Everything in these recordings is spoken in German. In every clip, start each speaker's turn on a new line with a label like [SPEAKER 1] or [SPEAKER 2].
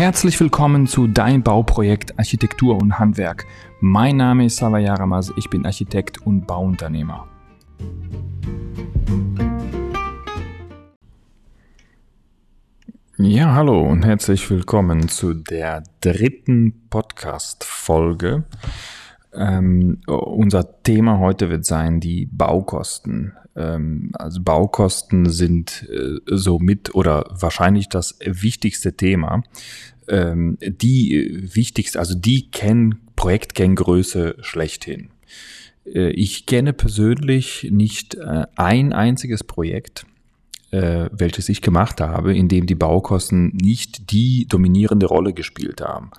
[SPEAKER 1] Herzlich willkommen zu Dein Bauprojekt Architektur und Handwerk. Mein Name ist Sava Yaramas, ich bin Architekt und Bauunternehmer. Ja, hallo und herzlich willkommen zu der dritten Podcast-Folge. Ähm, unser Thema heute wird sein die Baukosten. Ähm, also Baukosten sind äh, somit oder wahrscheinlich das wichtigste Thema. Ähm, die wichtigste, also die Kenn Projektkenngröße schlechthin. Äh, ich kenne persönlich nicht äh, ein einziges Projekt, äh, welches ich gemacht habe, in dem die Baukosten nicht die dominierende Rolle gespielt haben.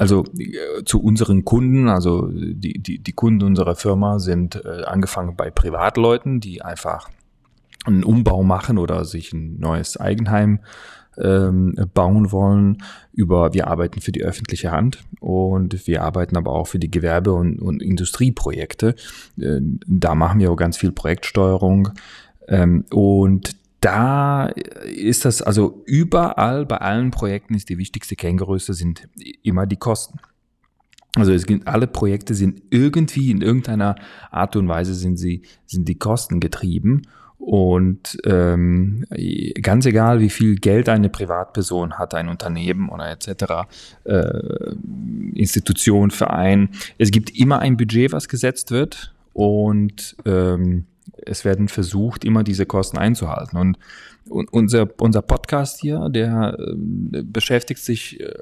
[SPEAKER 1] Also äh, zu unseren Kunden, also die, die, die Kunden unserer Firma sind äh, angefangen bei Privatleuten, die einfach einen Umbau machen oder sich ein neues Eigenheim ähm, bauen wollen. Über wir arbeiten für die öffentliche Hand und wir arbeiten aber auch für die Gewerbe- und, und Industrieprojekte. Äh, da machen wir auch ganz viel Projektsteuerung. Ähm, und da ist das, also überall bei allen Projekten ist die wichtigste Kenngröße sind immer die Kosten. Also es gibt, alle Projekte sind irgendwie in irgendeiner Art und Weise sind sie, sind die Kosten getrieben. Und ähm, ganz egal, wie viel Geld eine Privatperson hat, ein Unternehmen oder etc., äh, Institution, Verein, es gibt immer ein Budget, was gesetzt wird. Und ähm, es werden versucht, immer diese Kosten einzuhalten. Und, unser, unser Podcast hier, der äh, beschäftigt sich äh,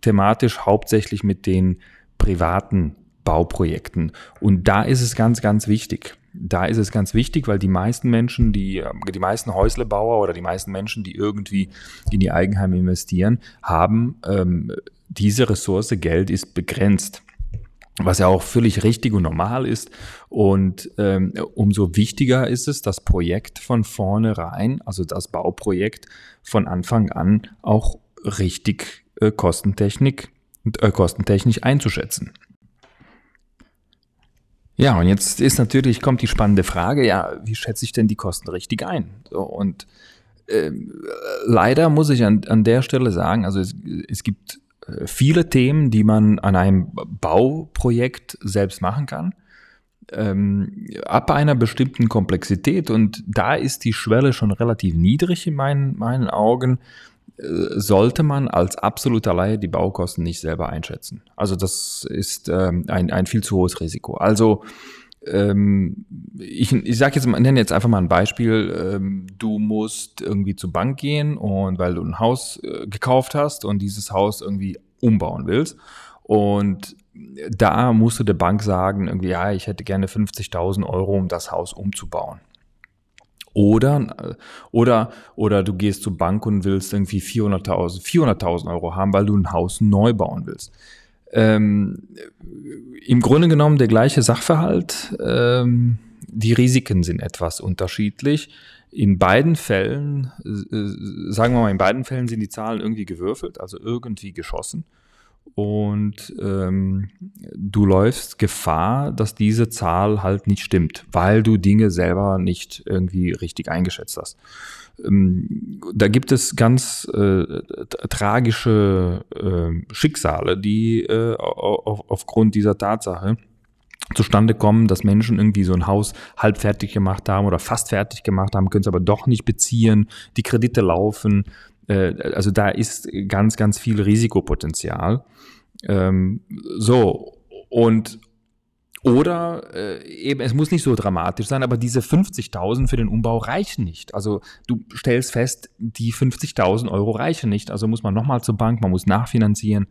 [SPEAKER 1] thematisch hauptsächlich mit den privaten Bauprojekten. Und da ist es ganz, ganz wichtig. Da ist es ganz wichtig, weil die meisten Menschen, die, ähm, die meisten Häuslebauer oder die meisten Menschen, die irgendwie in die Eigenheime investieren, haben ähm, diese Ressource Geld ist begrenzt was ja auch völlig richtig und normal ist. Und ähm, umso wichtiger ist es, das Projekt von vornherein, also das Bauprojekt von Anfang an auch richtig äh, Kostentechnik, äh, kostentechnisch einzuschätzen. Ja, und jetzt ist natürlich, kommt die spannende Frage, ja, wie schätze ich denn die Kosten richtig ein? So, und äh, leider muss ich an, an der Stelle sagen, also es, es gibt viele Themen, die man an einem Bauprojekt selbst machen kann, ähm, ab einer bestimmten Komplexität. Und da ist die Schwelle schon relativ niedrig in meinen, meinen Augen. Äh, sollte man als absoluter Laie die Baukosten nicht selber einschätzen. Also das ist ähm, ein, ein viel zu hohes Risiko. Also ähm, ich, ich sage jetzt nenne jetzt einfach mal ein Beispiel. Ähm, du musst irgendwie zur Bank gehen und weil du ein Haus äh, gekauft hast und dieses Haus irgendwie umbauen willst. Und da musst du der Bank sagen, irgendwie, ja, ich hätte gerne 50.000 Euro, um das Haus umzubauen. Oder, äh, oder, oder du gehst zur Bank und willst irgendwie 400.000 400.000 Euro haben, weil du ein Haus neu bauen willst ähm, im Grunde genommen der gleiche Sachverhalt. Ähm, die Risiken sind etwas unterschiedlich. In beiden Fällen, äh, sagen wir mal, in beiden Fällen sind die Zahlen irgendwie gewürfelt, also irgendwie geschossen. Und ähm, du läufst Gefahr, dass diese Zahl halt nicht stimmt, weil du Dinge selber nicht irgendwie richtig eingeschätzt hast. Ähm, da gibt es ganz äh, tragische äh, Schicksale, die äh, auf, aufgrund dieser Tatsache zustande kommen, dass Menschen irgendwie so ein Haus halb fertig gemacht haben oder fast fertig gemacht haben, können es aber doch nicht beziehen, die Kredite laufen. Äh, also da ist ganz, ganz viel Risikopotenzial. Ähm, so, und oder äh, eben, es muss nicht so dramatisch sein, aber diese 50.000 für den Umbau reichen nicht. Also du stellst fest, die 50.000 Euro reichen nicht. Also muss man nochmal zur Bank, man muss nachfinanzieren.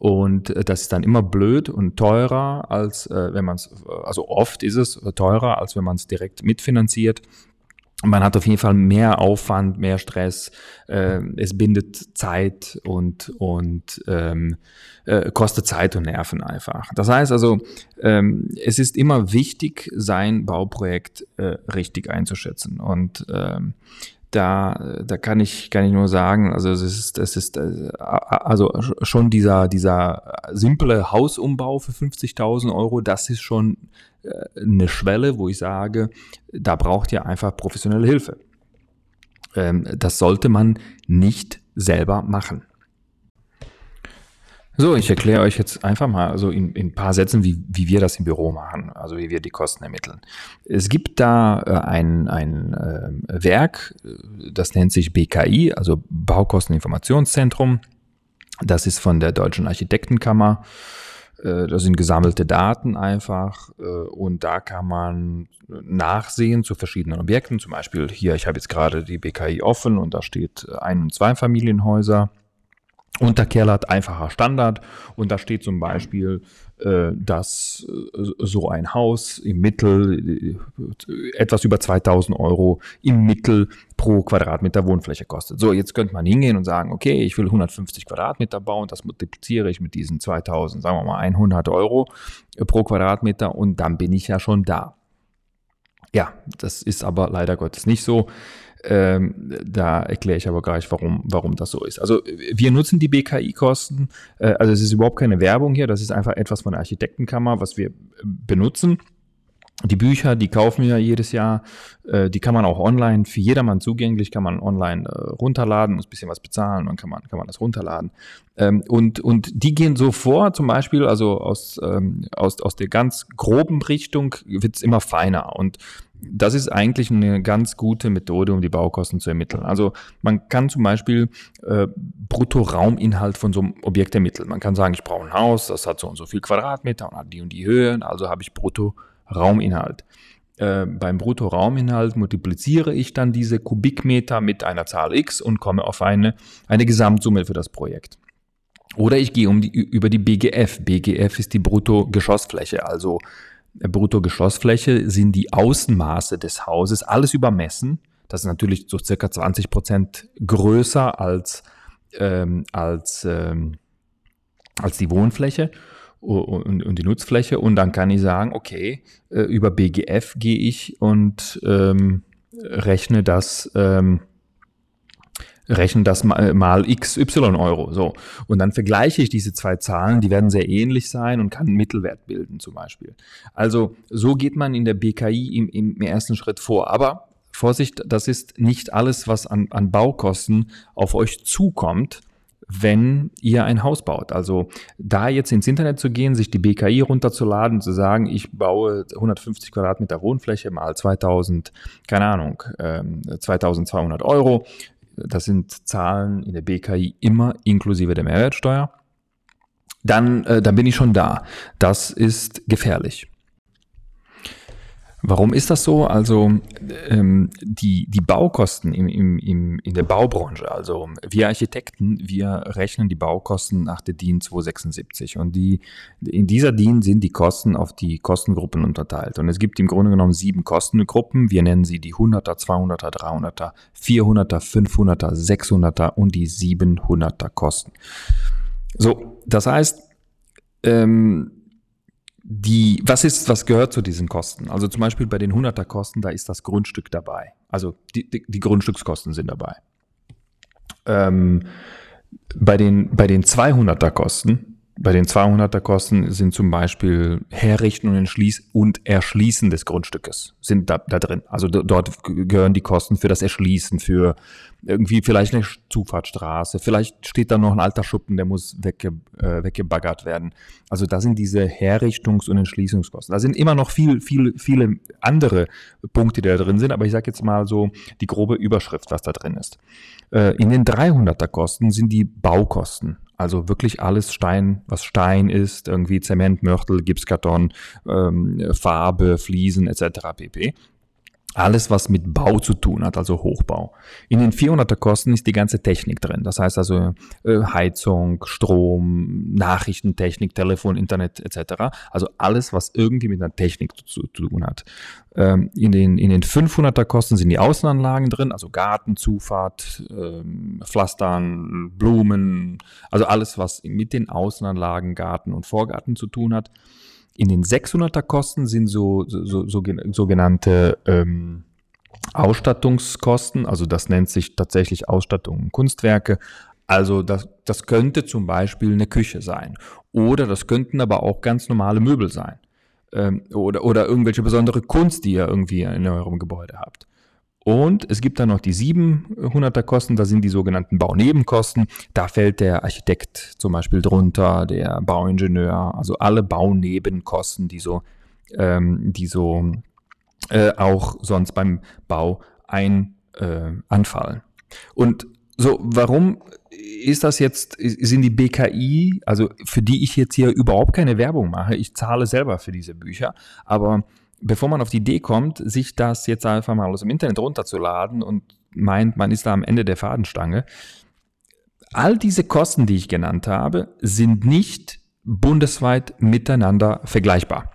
[SPEAKER 1] Und äh, das ist dann immer blöd und teurer, als äh, wenn man es, also oft ist es teurer, als wenn man es direkt mitfinanziert man hat auf jeden Fall mehr Aufwand, mehr Stress, äh, es bindet Zeit und, und ähm, äh, kostet Zeit und Nerven einfach. Das heißt also, ähm, es ist immer wichtig, sein Bauprojekt äh, richtig einzuschätzen. Und ähm, da, da kann ich, kann ich nur sagen, also es ist, es ist äh, also schon dieser, dieser simple Hausumbau für 50.000 Euro, das ist schon äh, eine Schwelle, wo ich sage, da braucht ihr einfach professionelle Hilfe. Ähm, das sollte man nicht selber machen. So, ich erkläre euch jetzt einfach mal also in, in ein paar Sätzen, wie, wie wir das im Büro machen, also wie wir die Kosten ermitteln. Es gibt da äh, ein, ein äh, Werk, äh, das nennt sich BKI, also Baukosteninformationszentrum. Das ist von der Deutschen Architektenkammer. Das sind gesammelte Daten einfach und da kann man nachsehen zu verschiedenen Objekten. Zum Beispiel hier, ich habe jetzt gerade die BKI offen und da steht Ein- und Zweifamilienhäuser. Unterkerlert einfacher Standard und da steht zum Beispiel, äh, dass äh, so ein Haus im Mittel äh, etwas über 2000 Euro im Mittel pro Quadratmeter Wohnfläche kostet. So, jetzt könnte man hingehen und sagen, okay, ich will 150 Quadratmeter bauen, das multipliziere ich mit diesen 2000, sagen wir mal 100 Euro pro Quadratmeter und dann bin ich ja schon da. Ja, das ist aber leider Gottes nicht so. Ähm, da erkläre ich aber gleich, warum, warum das so ist. Also wir nutzen die BKI-Kosten, äh, also es ist überhaupt keine Werbung hier, das ist einfach etwas von der Architektenkammer, was wir benutzen. Die Bücher, die kaufen wir jedes Jahr, äh, die kann man auch online für jedermann zugänglich, kann man online äh, runterladen, muss ein bisschen was bezahlen, dann kann man, kann man das runterladen. Ähm, und, und die gehen so vor, zum Beispiel, also aus, ähm, aus, aus der ganz groben Richtung wird es immer feiner. Und das ist eigentlich eine ganz gute Methode, um die Baukosten zu ermitteln. Also man kann zum Beispiel äh, Brutto-Rauminhalt von so einem Objekt ermitteln. Man kann sagen, ich brauche ein Haus, das hat so und so viel Quadratmeter und hat die und die Höhe, also habe ich Brutto-Rauminhalt. Äh, beim Brutto-Rauminhalt multipliziere ich dann diese Kubikmeter mit einer Zahl x und komme auf eine, eine Gesamtsumme für das Projekt. Oder ich gehe um die, über die BGF. BGF ist die Brutto-Geschossfläche, also Bruttogeschossfläche sind die Außenmaße des Hauses, alles übermessen. Das ist natürlich so circa 20 Prozent größer als, ähm, als, ähm, als die Wohnfläche und, und, die Nutzfläche. Und dann kann ich sagen, okay, äh, über BGF gehe ich und ähm, rechne das ähm, rechnen das mal, mal xy Euro. So. Und dann vergleiche ich diese zwei Zahlen, die werden sehr ähnlich sein und kann einen Mittelwert bilden zum Beispiel. Also so geht man in der BKI im, im ersten Schritt vor. Aber Vorsicht, das ist nicht alles, was an, an Baukosten auf euch zukommt wenn ihr ein Haus baut. Also da jetzt ins Internet zu gehen, sich die BKI runterzuladen, zu sagen, ich baue 150 Quadratmeter Wohnfläche mal 2000, keine Ahnung, 2200 ähm, Euro, das sind Zahlen in der BKI immer inklusive der Mehrwertsteuer, dann, äh, dann bin ich schon da. Das ist gefährlich. Warum ist das so? Also ähm, die, die Baukosten im, im, im, in der Baubranche, also wir Architekten, wir rechnen die Baukosten nach der DIN 276 und die, in dieser DIN sind die Kosten auf die Kostengruppen unterteilt und es gibt im Grunde genommen sieben Kostengruppen. Wir nennen sie die 100er, 200er, 300er, 400er, 500er, 600er und die 700er Kosten. So, das heißt, ähm, die, was ist, was gehört zu diesen Kosten? Also zum Beispiel bei den 100er Kosten, da ist das Grundstück dabei. Also die, die, die Grundstückskosten sind dabei. Ähm, bei den, bei den 200er Kosten, bei den 200er Kosten sind zum Beispiel Herrichten und, und Erschließen des Grundstückes sind da, da drin. Also dort gehören die Kosten für das Erschließen, für irgendwie vielleicht eine Zufahrtsstraße, vielleicht steht da noch ein alter Schuppen, der muss wegge, äh, weggebaggert werden. Also da sind diese Herrichtungs- und Entschließungskosten. Da sind immer noch viel, viel, viele andere Punkte, die da drin sind, aber ich sage jetzt mal so die grobe Überschrift, was da drin ist. Äh, in den 300er Kosten sind die Baukosten. Also wirklich alles Stein, was Stein ist, irgendwie Zement, Mörtel, Gipskarton, ähm, Farbe, Fliesen etc. pp. Alles, was mit Bau zu tun hat, also Hochbau. In den 400er Kosten ist die ganze Technik drin. Das heißt also äh, Heizung, Strom, Nachrichtentechnik, Telefon, Internet etc. Also alles, was irgendwie mit einer Technik zu, zu tun hat. Ähm, in, den, in den 500er Kosten sind die Außenanlagen drin, also Garten, Zufahrt, ähm, Pflastern, Blumen, also alles, was mit den Außenanlagen, Garten und Vorgarten zu tun hat. In den 600er Kosten sind so, so, so sogenannte ähm, Ausstattungskosten, also das nennt sich tatsächlich Ausstattung und Kunstwerke. Also das, das könnte zum Beispiel eine Küche sein oder das könnten aber auch ganz normale Möbel sein ähm, oder, oder irgendwelche besondere Kunst, die ihr irgendwie in eurem Gebäude habt. Und es gibt dann noch die 700er Kosten, das sind die sogenannten Baunebenkosten. Da fällt der Architekt zum Beispiel drunter, der Bauingenieur, also alle Baunebenkosten, die so, ähm, die so äh, auch sonst beim Bau ein, äh, anfallen. Und so, warum ist das jetzt, sind die BKI, also für die ich jetzt hier überhaupt keine Werbung mache, ich zahle selber für diese Bücher, aber bevor man auf die Idee kommt, sich das jetzt einfach mal aus dem Internet runterzuladen und meint, man ist da am Ende der Fadenstange, all diese Kosten, die ich genannt habe, sind nicht bundesweit miteinander vergleichbar.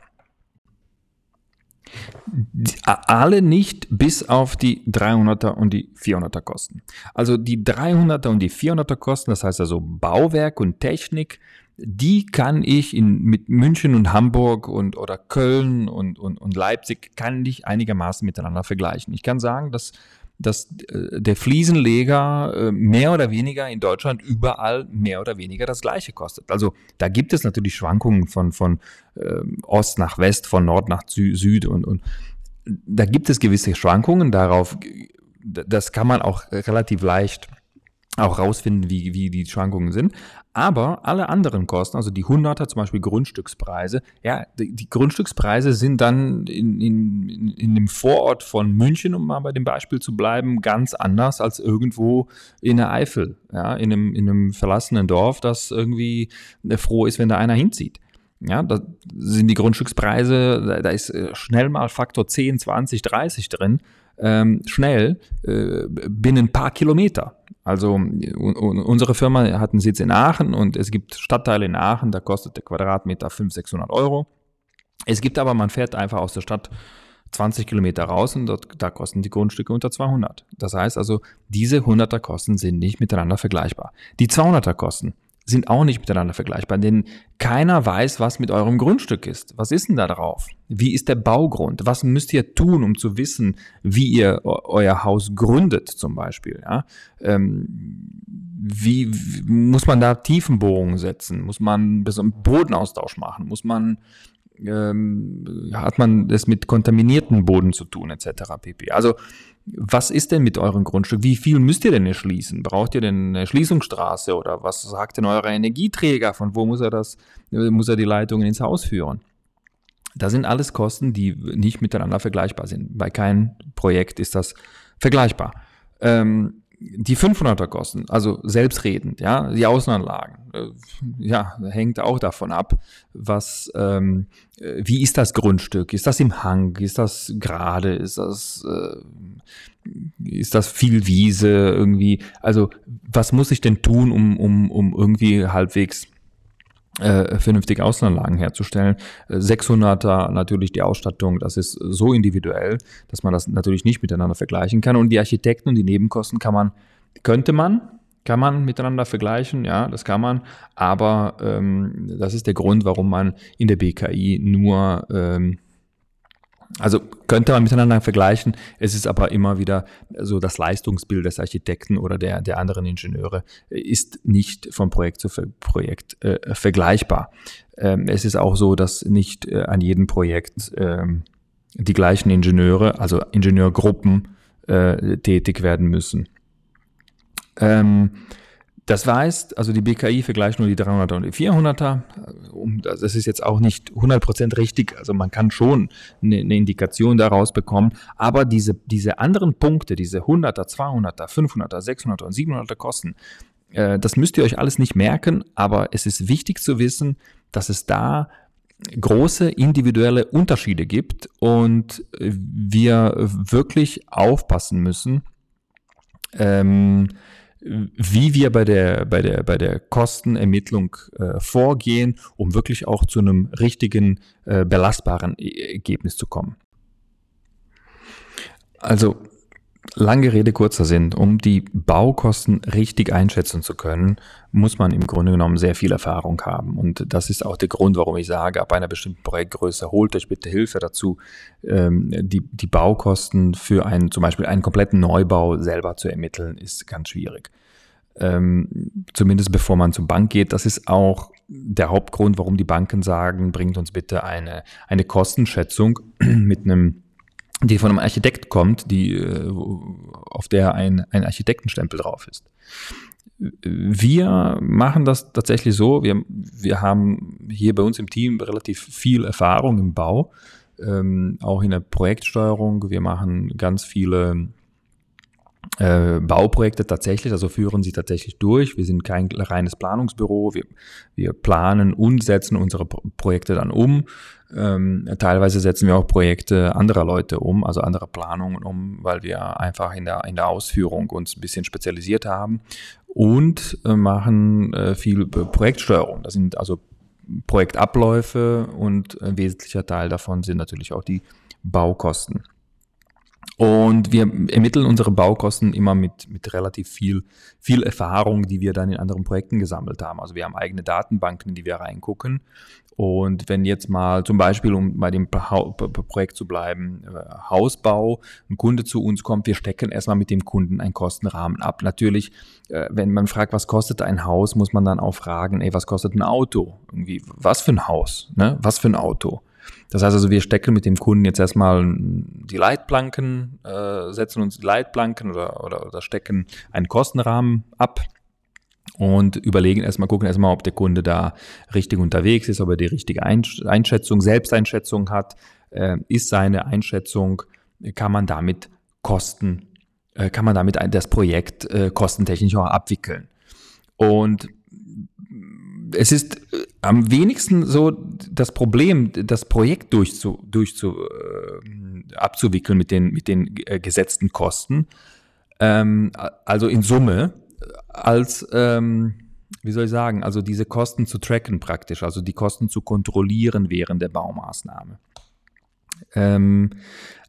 [SPEAKER 1] Alle nicht bis auf die 300er und die 400er Kosten. Also die 300er und die 400er Kosten, das heißt also Bauwerk und Technik, die kann ich in, mit München und Hamburg und oder Köln und, und, und Leipzig kann ich einigermaßen miteinander vergleichen. Ich kann sagen, dass, dass äh, der Fliesenleger äh, mehr oder weniger in Deutschland überall mehr oder weniger das gleiche kostet. Also da gibt es natürlich Schwankungen von, von äh, Ost nach West, von Nord nach Sü Süd und, und da gibt es gewisse Schwankungen darauf. Das kann man auch relativ leicht auch rausfinden, wie, wie die Schwankungen sind. Aber alle anderen Kosten, also die Hunderter, zum Beispiel Grundstückspreise, ja, die, die Grundstückspreise sind dann in, in, in, dem Vorort von München, um mal bei dem Beispiel zu bleiben, ganz anders als irgendwo in der Eifel, ja, in einem, in einem verlassenen Dorf, das irgendwie froh ist, wenn da einer hinzieht. Ja, da sind die Grundstückspreise, da ist äh, schnell mal Faktor 10, 20, 30 drin, ähm, schnell, äh, binnen ein paar Kilometer. Also unsere Firma hat einen Sitz in Aachen und es gibt Stadtteile in Aachen, da kostet der Quadratmeter 500, 600 Euro. Es gibt aber, man fährt einfach aus der Stadt 20 Kilometer raus und dort, da kosten die Grundstücke unter 200. Das heißt also, diese 100er Kosten sind nicht miteinander vergleichbar. Die 200er Kosten, sind auch nicht miteinander vergleichbar, denn keiner weiß, was mit eurem Grundstück ist. Was ist denn da drauf? Wie ist der Baugrund? Was müsst ihr tun, um zu wissen, wie ihr euer Haus gründet, zum Beispiel? Ja? Ähm, wie, wie, muss man da Tiefenbohrungen setzen? Muss man Bodenaustausch machen? Muss man ähm, hat man es mit kontaminierten Boden zu tun, etc. pp. Also was ist denn mit eurem Grundstück? Wie viel müsst ihr denn erschließen? Braucht ihr denn eine Schließungsstraße oder was sagt denn euer Energieträger? Von wo muss er das, muss er die Leitungen ins Haus führen? Das sind alles Kosten, die nicht miteinander vergleichbar sind. Bei keinem Projekt ist das vergleichbar. Ähm, die 500er Kosten, also selbstredend, ja, die Außenanlagen, äh, ja, hängt auch davon ab, was, ähm, äh, wie ist das Grundstück? Ist das im Hang? Ist das gerade? Ist das, äh, ist das viel Wiese irgendwie? Also, was muss ich denn tun, um, um, um irgendwie halbwegs äh, vernünftige Außenanlagen herzustellen. 600er natürlich die Ausstattung, das ist so individuell, dass man das natürlich nicht miteinander vergleichen kann. Und die Architekten und die Nebenkosten kann man, könnte man, kann man miteinander vergleichen, ja, das kann man, aber ähm, das ist der Grund, warum man in der BKI nur ähm, also könnte man miteinander vergleichen. Es ist aber immer wieder so, das Leistungsbild des Architekten oder der, der anderen Ingenieure ist nicht von Projekt zu Projekt äh, vergleichbar. Ähm, es ist auch so, dass nicht äh, an jedem Projekt ähm, die gleichen Ingenieure, also Ingenieurgruppen, äh, tätig werden müssen. Ähm, das heißt, also die BKI vergleicht nur die 300er und die 400er. Das ist jetzt auch nicht 100% richtig. Also man kann schon eine, Indikation daraus bekommen. Aber diese, diese anderen Punkte, diese 100er, 200er, 500er, 600er und 700er Kosten, äh, das müsst ihr euch alles nicht merken. Aber es ist wichtig zu wissen, dass es da große individuelle Unterschiede gibt und wir wirklich aufpassen müssen, ähm, wie wir bei der, bei der, bei der Kostenermittlung äh, vorgehen, um wirklich auch zu einem richtigen, äh, belastbaren e-, Ergebnis zu kommen. Also, lange Rede, kurzer Sinn. Um die Baukosten richtig einschätzen zu können, muss man im Grunde genommen sehr viel Erfahrung haben. Und das ist auch der Grund, warum ich sage, ab einer bestimmten Projektgröße holt euch bitte Hilfe dazu, ähm, die, die Baukosten für einen, zum Beispiel einen kompletten Neubau selber zu ermitteln, ist ganz schwierig ähm, zumindest bevor man zur Bank geht. Das ist auch der Hauptgrund, warum die Banken sagen, bringt uns bitte eine, eine Kostenschätzung mit einem die von einem Architekt kommt, die, äh, auf der ein, ein Architektenstempel drauf ist. Wir machen das tatsächlich so, wir, wir haben hier bei uns im Team relativ viel Erfahrung im Bau, ähm, auch in der Projektsteuerung. Wir machen ganz viele äh, Bauprojekte tatsächlich, also führen sie tatsächlich durch. Wir sind kein reines Planungsbüro. Wir, wir planen und setzen unsere Projekte dann um. Ähm, teilweise setzen wir auch Projekte anderer Leute um, also andere Planungen um, weil wir einfach in der, in der Ausführung uns ein bisschen spezialisiert haben und äh, machen äh, viel Projektsteuerung. Das sind also Projektabläufe und ein wesentlicher Teil davon sind natürlich auch die Baukosten. Und wir ermitteln unsere Baukosten immer mit, mit relativ viel, viel Erfahrung, die wir dann in anderen Projekten gesammelt haben. Also wir haben eigene Datenbanken, in die wir reingucken. Und wenn jetzt mal zum Beispiel, um bei dem Projekt zu bleiben, äh, Hausbau, ein Kunde zu uns kommt, wir stecken erstmal mit dem Kunden einen Kostenrahmen ab. Natürlich, äh, wenn man fragt, was kostet ein Haus, muss man dann auch fragen, ey, was kostet ein Auto? Irgendwie, was für ein Haus? Ne? Was für ein Auto? Das heißt also, wir stecken mit dem Kunden jetzt erstmal die Leitplanken, äh, setzen uns die Leitplanken oder, oder, oder stecken einen Kostenrahmen ab und überlegen erstmal, gucken erstmal, ob der Kunde da richtig unterwegs ist, ob er die richtige Einschätzung, Selbsteinschätzung hat. Äh, ist seine Einschätzung, kann man damit Kosten, äh, kann man damit das Projekt äh, kostentechnisch auch abwickeln. Und es ist äh, am wenigsten so das Problem, das Projekt durchzu, durchzu, äh, abzuwickeln mit den, mit den äh, gesetzten Kosten, ähm, also in Summe, als, ähm, wie soll ich sagen, also diese Kosten zu tracken praktisch, also die Kosten zu kontrollieren während der Baumaßnahme. Ähm,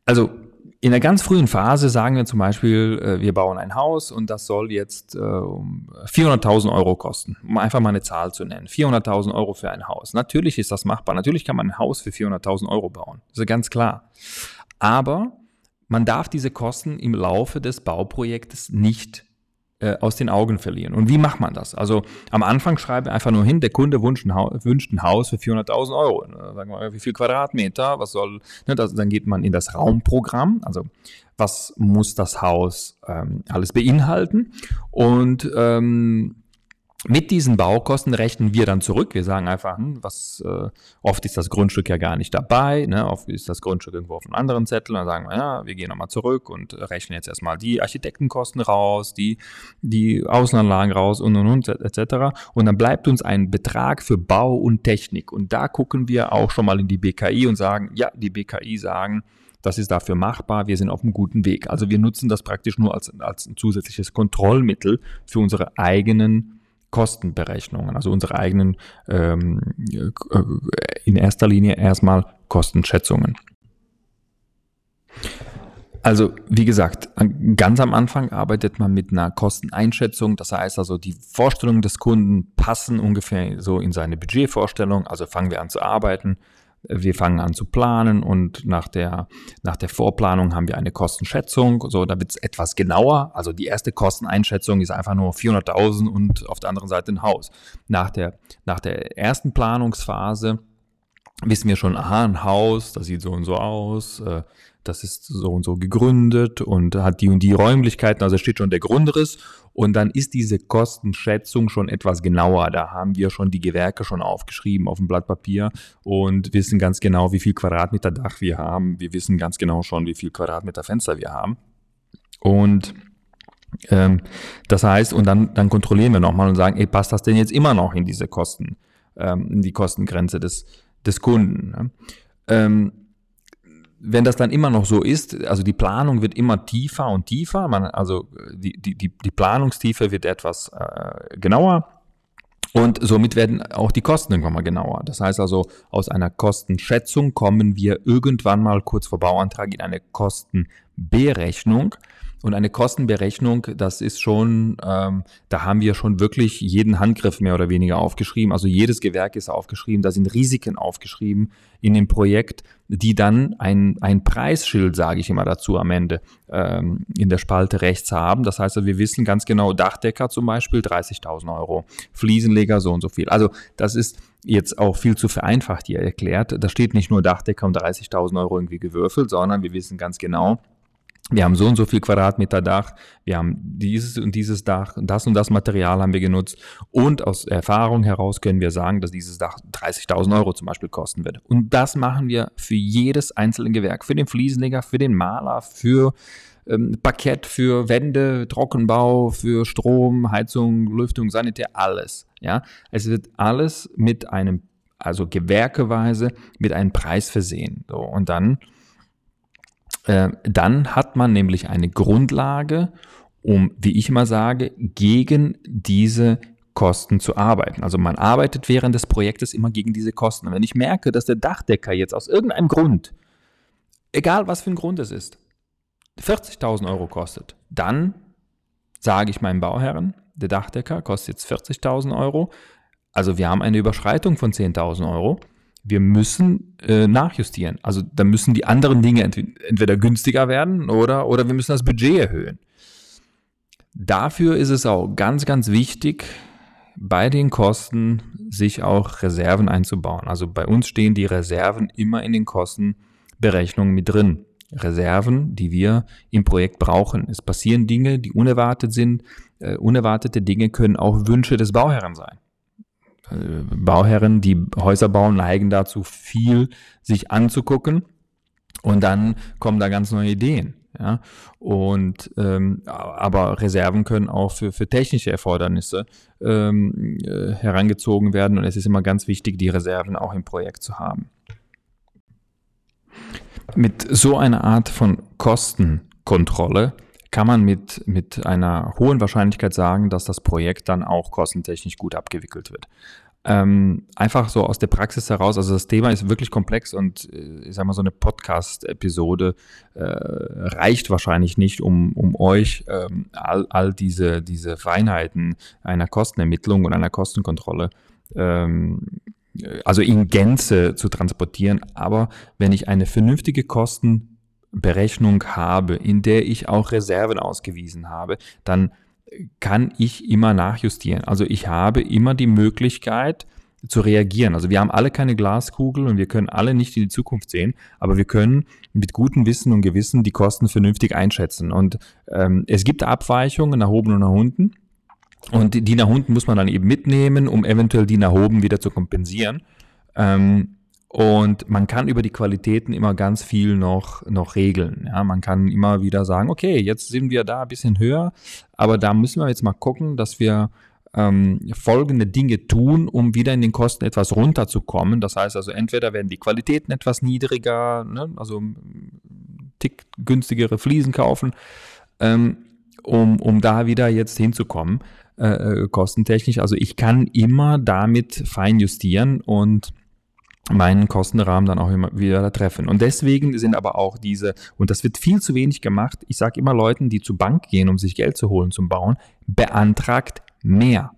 [SPEAKER 1] also in der ganz frühen Phase sagen wir zum Beispiel, äh, wir bauen ein Haus und das soll jetzt äh, 400.000 Euro kosten, um einfach mal eine Zahl zu nennen. 400.000 Euro für ein Haus. Natürlich ist das machbar. Natürlich kann man ein Haus für 400.000 Euro bauen. Das ist ganz klar. Aber man darf diese Kosten im Laufe des Bauprojektes nicht äh, aus den Augen verlieren. Und wie macht man das? Also am Anfang schreibe einfach nur hin, der Kunde wünscht ein, Haus, wünscht ein Haus für 400.000 Euro. Sagen wir mal, wie viel Quadratmeter, was soll, ne, das, dann geht man in das Raumprogramm, also was muss das Haus ähm, alles beinhalten und ähm, mit diesen Baukosten rechnen wir dann zurück. Wir sagen einfach, hm, was äh, oft ist das Grundstück ja gar nicht dabei, ne? oft ist das Grundstück irgendwo auf einem anderen Zettel. Dann sagen wir, ja, wir gehen nochmal zurück und rechnen jetzt erstmal die Architektenkosten raus, die, die Außenanlagen raus und und und etc. Und dann bleibt uns ein Betrag für Bau und Technik. Und da gucken wir auch schon mal in die BKI und sagen, ja, die BKI sagen, das ist dafür machbar, wir sind auf einem guten Weg. Also wir nutzen das praktisch nur als, als ein zusätzliches Kontrollmittel für unsere eigenen Kostenberechnungen, also unsere eigenen, ähm, äh, in erster Linie erstmal Kostenschätzungen. Also, wie gesagt, ganz am Anfang arbeitet man mit einer Kosteneinschätzung. Das heißt also, die Vorstellungen des Kunden passen ungefähr so in seine Budgetvorstellung. Also fangen wir an zu arbeiten wir fangen an zu planen und nach der, nach der Vorplanung haben wir eine Kostenschätzung. So, da wird es etwas genauer. Also die erste Kosteneinschätzung ist einfach nur 400.000 und auf der anderen Seite ein Haus. Nach der, nach der ersten Planungsphase wissen wir schon, aha, ein Haus, das sieht so und so aus, äh, das ist so und so gegründet und hat die und die Räumlichkeiten, also steht schon der Grundriss und dann ist diese Kostenschätzung schon etwas genauer. Da haben wir schon die Gewerke schon aufgeschrieben auf dem Blatt Papier und wissen ganz genau, wie viel Quadratmeter Dach wir haben. Wir wissen ganz genau schon, wie viel Quadratmeter Fenster wir haben. Und ähm, das heißt, und dann, dann kontrollieren wir nochmal und sagen, ey, passt das denn jetzt immer noch in diese Kosten, ähm, in die Kostengrenze des, des Kunden? Ne? Ähm, wenn das dann immer noch so ist, also die Planung wird immer tiefer und tiefer, man, also die, die, die Planungstiefe wird etwas äh, genauer und somit werden auch die Kosten irgendwann mal genauer. Das heißt also, aus einer Kostenschätzung kommen wir irgendwann mal kurz vor Bauantrag in eine Kostenberechnung. Und eine Kostenberechnung, das ist schon, ähm, da haben wir schon wirklich jeden Handgriff mehr oder weniger aufgeschrieben. Also jedes Gewerk ist aufgeschrieben, da sind Risiken aufgeschrieben in dem Projekt, die dann ein, ein Preisschild, sage ich immer dazu am Ende, ähm, in der Spalte rechts haben. Das heißt, wir wissen ganz genau, Dachdecker zum Beispiel 30.000 Euro, Fliesenleger so und so viel. Also das ist jetzt auch viel zu vereinfacht hier erklärt. Da steht nicht nur Dachdecker um 30.000 Euro irgendwie gewürfelt, sondern wir wissen ganz genau, wir haben so und so viel Quadratmeter Dach, wir haben dieses und dieses Dach, das und das Material haben wir genutzt und aus Erfahrung heraus können wir sagen, dass dieses Dach 30.000 Euro zum Beispiel kosten wird. Und das machen wir für jedes einzelne Gewerk, für den Fliesenleger, für den Maler, für ähm, Parkett, für Wände, Trockenbau, für Strom, Heizung, Lüftung, Sanitär, alles. Ja, es wird alles mit einem, also gewerkeweise mit einem Preis versehen. So, und dann äh, dann hat man nämlich eine Grundlage, um, wie ich immer sage, gegen diese Kosten zu arbeiten. Also man arbeitet während des Projektes immer gegen diese Kosten. Und wenn ich merke, dass der Dachdecker jetzt aus irgendeinem Grund, egal was für ein Grund es ist, 40.000 Euro kostet, dann sage ich meinem Bauherren, der Dachdecker kostet jetzt 40.000 Euro. Also wir haben eine Überschreitung von 10.000 Euro wir müssen äh, nachjustieren. Also da müssen die anderen Dinge ent entweder günstiger werden oder, oder wir müssen das Budget erhöhen. Dafür ist es auch ganz, ganz wichtig, bei den Kosten sich auch Reserven einzubauen. Also bei uns stehen die Reserven immer in den Kostenberechnungen mit drin. Reserven, die wir im Projekt brauchen. Es passieren Dinge, die unerwartet sind. Äh, unerwartete Dinge können auch Wünsche des Bauherrn sein. Bauherren, die Häuser bauen, neigen dazu, viel sich anzugucken und dann kommen da ganz neue Ideen. Ja, und ähm, aber Reserven können auch für, für technische Erfordernisse ähm, äh, herangezogen werden und es ist immer ganz wichtig, die Reserven auch im Projekt zu haben. Mit so einer Art von Kostenkontrolle kann man mit, mit einer hohen Wahrscheinlichkeit sagen, dass das Projekt dann auch kostentechnisch gut abgewickelt wird. Ähm, einfach so aus der Praxis heraus, also das Thema ist wirklich komplex und äh, ich sag mal, so eine Podcast-Episode äh, reicht wahrscheinlich nicht, um, um euch ähm, all, all diese, diese Feinheiten einer Kostenermittlung und einer Kostenkontrolle ähm, also in Gänze zu transportieren. Aber wenn ich eine vernünftige Kosten Berechnung habe, in der ich auch Reserven ausgewiesen habe, dann kann ich immer nachjustieren. Also ich habe immer die Möglichkeit zu reagieren. Also wir haben alle keine Glaskugel und wir können alle nicht in die Zukunft sehen, aber wir können mit gutem Wissen und Gewissen die Kosten vernünftig einschätzen. Und ähm, es gibt Abweichungen nach oben und nach unten. Und die nach unten muss man dann eben mitnehmen, um eventuell die nach oben wieder zu kompensieren. Ähm, und man kann über die Qualitäten immer ganz viel noch, noch regeln. Ja, man kann immer wieder sagen, okay, jetzt sind wir da ein bisschen höher, aber da müssen wir jetzt mal gucken, dass wir ähm, folgende Dinge tun, um wieder in den Kosten etwas runterzukommen. Das heißt also, entweder werden die Qualitäten etwas niedriger, ne, also tick günstigere Fliesen kaufen, ähm, um, um da wieder jetzt hinzukommen, äh, äh kostentechnisch. Also ich kann immer damit fein justieren und meinen Kostenrahmen dann auch immer wieder treffen. Und deswegen sind aber auch diese, und das wird viel zu wenig gemacht, ich sage immer Leuten, die zur Bank gehen, um sich Geld zu holen zum Bauen, beantragt mehr.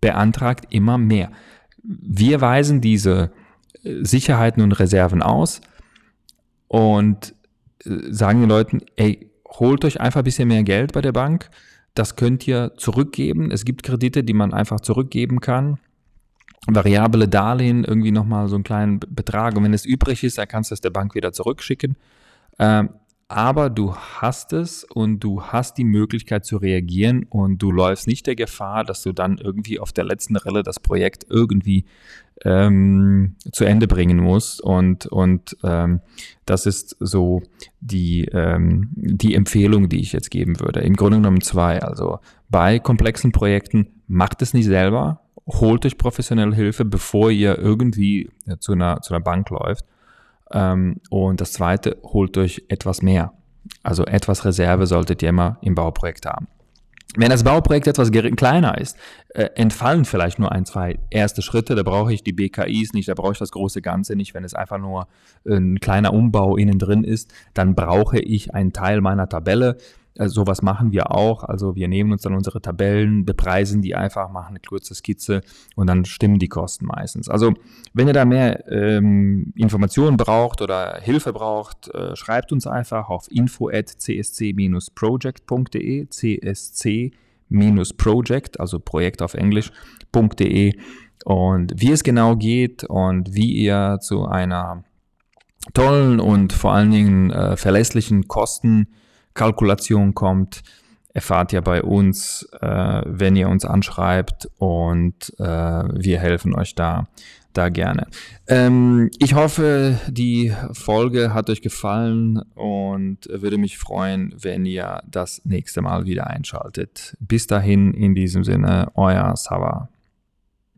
[SPEAKER 1] Beantragt immer mehr. Wir weisen diese äh, Sicherheiten und Reserven aus und äh, sagen den Leuten, ey, holt euch einfach ein bisschen mehr Geld bei der Bank. Das könnt ihr zurückgeben. Es gibt Kredite, die man einfach zurückgeben kann variable Darlehen irgendwie nochmal so einen kleinen Betrag. Und wenn es übrig ist, dann kannst du es der Bank wieder zurückschicken. Ähm, aber du hast es und du hast die Möglichkeit zu reagieren und du läufst nicht der Gefahr, dass du dann irgendwie auf der letzten Rille das Projekt irgendwie ähm, zu Ende bringen musst. Und, und ähm, das ist so die, ähm, die Empfehlung, die ich jetzt geben würde. Im Grunde genommen zwei. Also bei komplexen Projekten macht es nicht selber, holt euch professionelle Hilfe, bevor ihr irgendwie zu einer, zu einer Bank läuft. Ähm, und das zweite, holt euch etwas mehr. Also etwas Reserve solltet ihr immer im Bauprojekt haben. Wenn das Bauprojekt etwas kleiner ist, äh, entfallen vielleicht nur ein, zwei erste Schritte. Da brauche ich die BKIs nicht, da brauche ich das große Ganze nicht. Wenn es einfach nur ein kleiner Umbau innen drin ist, dann brauche ich einen Teil meiner Tabelle. Also sowas machen wir auch. Also wir nehmen uns dann unsere Tabellen, bepreisen die einfach, machen eine kurze Skizze und dann stimmen die Kosten meistens. Also wenn ihr da mehr ähm, Informationen braucht oder Hilfe braucht, äh, schreibt uns einfach auf info at csc-project.de, csc project, also Projekt auf Englisch.de und wie es genau geht und wie ihr zu einer tollen und vor allen Dingen äh, verlässlichen Kostenkalkulation kommt, erfahrt ihr bei uns, äh, wenn ihr uns anschreibt und äh, wir helfen euch da, da gerne. Ähm, ich hoffe, die Folge hat euch gefallen und würde mich freuen, wenn ihr das nächste Mal wieder einschaltet. Bis dahin, in diesem Sinne, euer Sava.